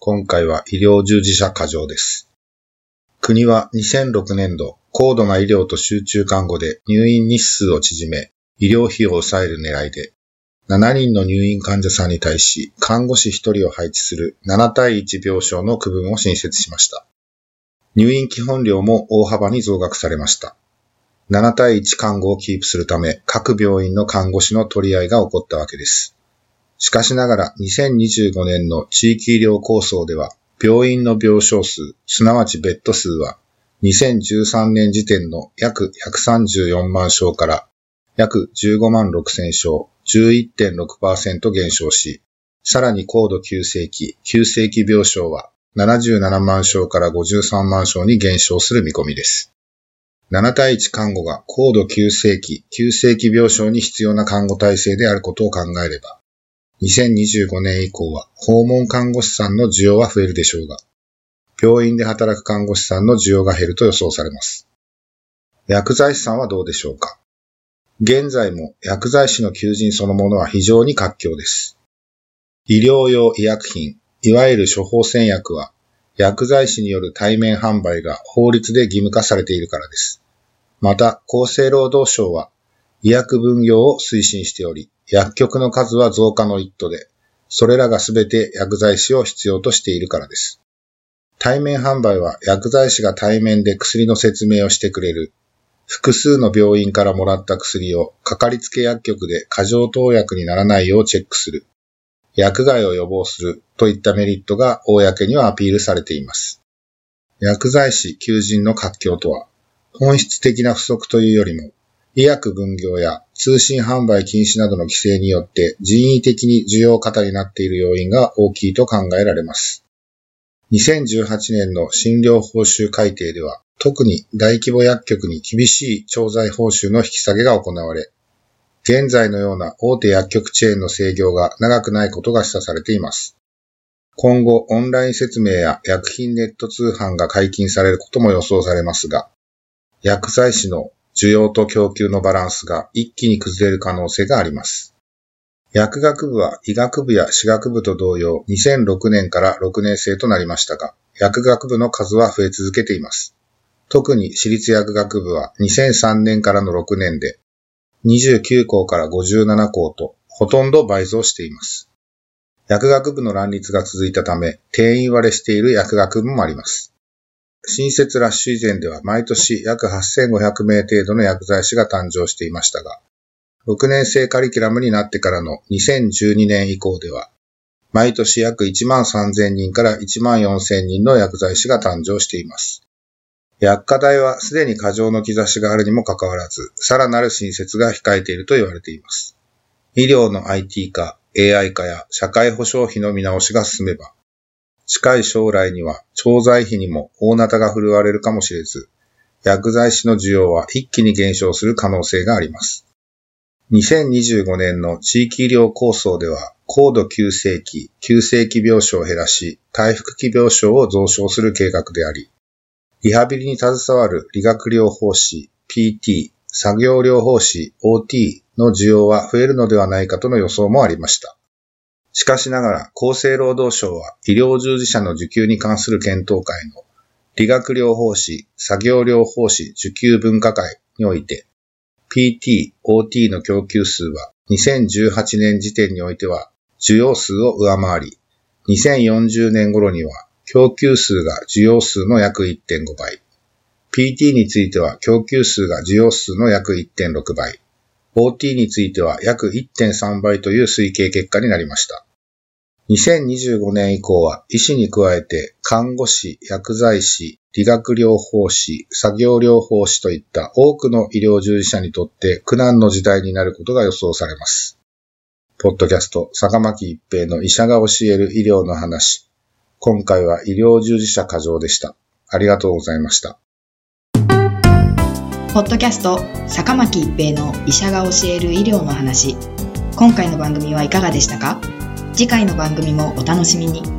今回は医療従事者過剰です。国は2006年度、高度な医療と集中看護で入院日数を縮め、医療費を抑える狙いで、7人の入院患者さんに対し、看護師1人を配置する7対1病床の区分を新設しました。入院基本料も大幅に増額されました。7対1看護をキープするため、各病院の看護師の取り合いが起こったわけです。しかしながら、2025年の地域医療構想では、病院の病床数、すなわちベッド数は、2013年時点の約134万床から、約15万6千床、11.6%減少し、さらに高度急性期、急性期病床は、77万床から53万床に減少する見込みです。7対1看護が高度急性期、急性期病床に必要な看護体制であることを考えれば、2025年以降は訪問看護師さんの需要は増えるでしょうが、病院で働く看護師さんの需要が減ると予想されます。薬剤師さんはどうでしょうか？現在も薬剤師の求人そのものは非常に活況です。医療用医薬品、いわゆる処方箋薬は、薬剤師による対面販売が法律で義務化されているからです。また、厚生労働省は医薬分業を推進しており、薬局の数は増加の一途で、それらがすべて薬剤師を必要としているからです。対面販売は薬剤師が対面で薬の説明をしてくれる。複数の病院からもらった薬をかかりつけ薬局で過剰投薬にならないようチェックする。薬害を予防するといったメリットが公にはアピールされています。薬剤師求人の活況とは、本質的な不足というよりも、医薬分業や通信販売禁止などの規制によって人為的に需要過多になっている要因が大きいと考えられます。2018年の診療報酬改定では、特に大規模薬局に厳しい調剤報酬の引き下げが行われ、現在のような大手薬局チェーンの制御が長くないことが示唆されています。今後、オンライン説明や薬品ネット通販が解禁されることも予想されますが、薬剤師の需要と供給のバランスが一気に崩れる可能性があります。薬学部は医学部や歯学部と同様2006年から6年生となりましたが、薬学部の数は増え続けています。特に私立薬学部は2003年からの6年で29校から57校とほとんど倍増しています。薬学部の乱立が続いたため、定員割れしている薬学部もあります。新設ラッシュ以前では毎年約8500名程度の薬剤師が誕生していましたが、6年生カリキュラムになってからの2012年以降では、毎年約1万3000人から1万4000人の薬剤師が誕生しています。薬科大はすでに過剰の兆しがあるにもかかわらず、さらなる新設が控えていると言われています。医療の IT 化、AI 化や社会保障費の見直しが進めば、近い将来には調剤費にも大なたが振るわれるかもしれず、薬剤師の需要は一気に減少する可能性があります。2025年の地域医療構想では、高度急性期、急性期病床を減らし、回復期病床を増床する計画であり、リハビリに携わる理学療法士、PT、作業療法士、OT の需要は増えるのではないかとの予想もありました。しかしながら、厚生労働省は医療従事者の受給に関する検討会の理学療法士、作業療法士受給分科会において、PT、OT の供給数は2018年時点においては需要数を上回り、2040年頃には供給数が需要数の約1.5倍、PT については供給数が需要数の約1.6倍、OT については約1.3倍という推計結果になりました。2025年以降は医師に加えて看護師、薬剤師、理学療法士、作業療法士といった多くの医療従事者にとって苦難の時代になることが予想されます。ポッドキャスト、坂巻一平の医者が教える医療の話。今回は医療従事者過剰でした。ありがとうございました。ポッドキャスト、坂巻一平の医者が教える医療の話。今回の番組はいかがでしたか？次回の番組もお楽しみに。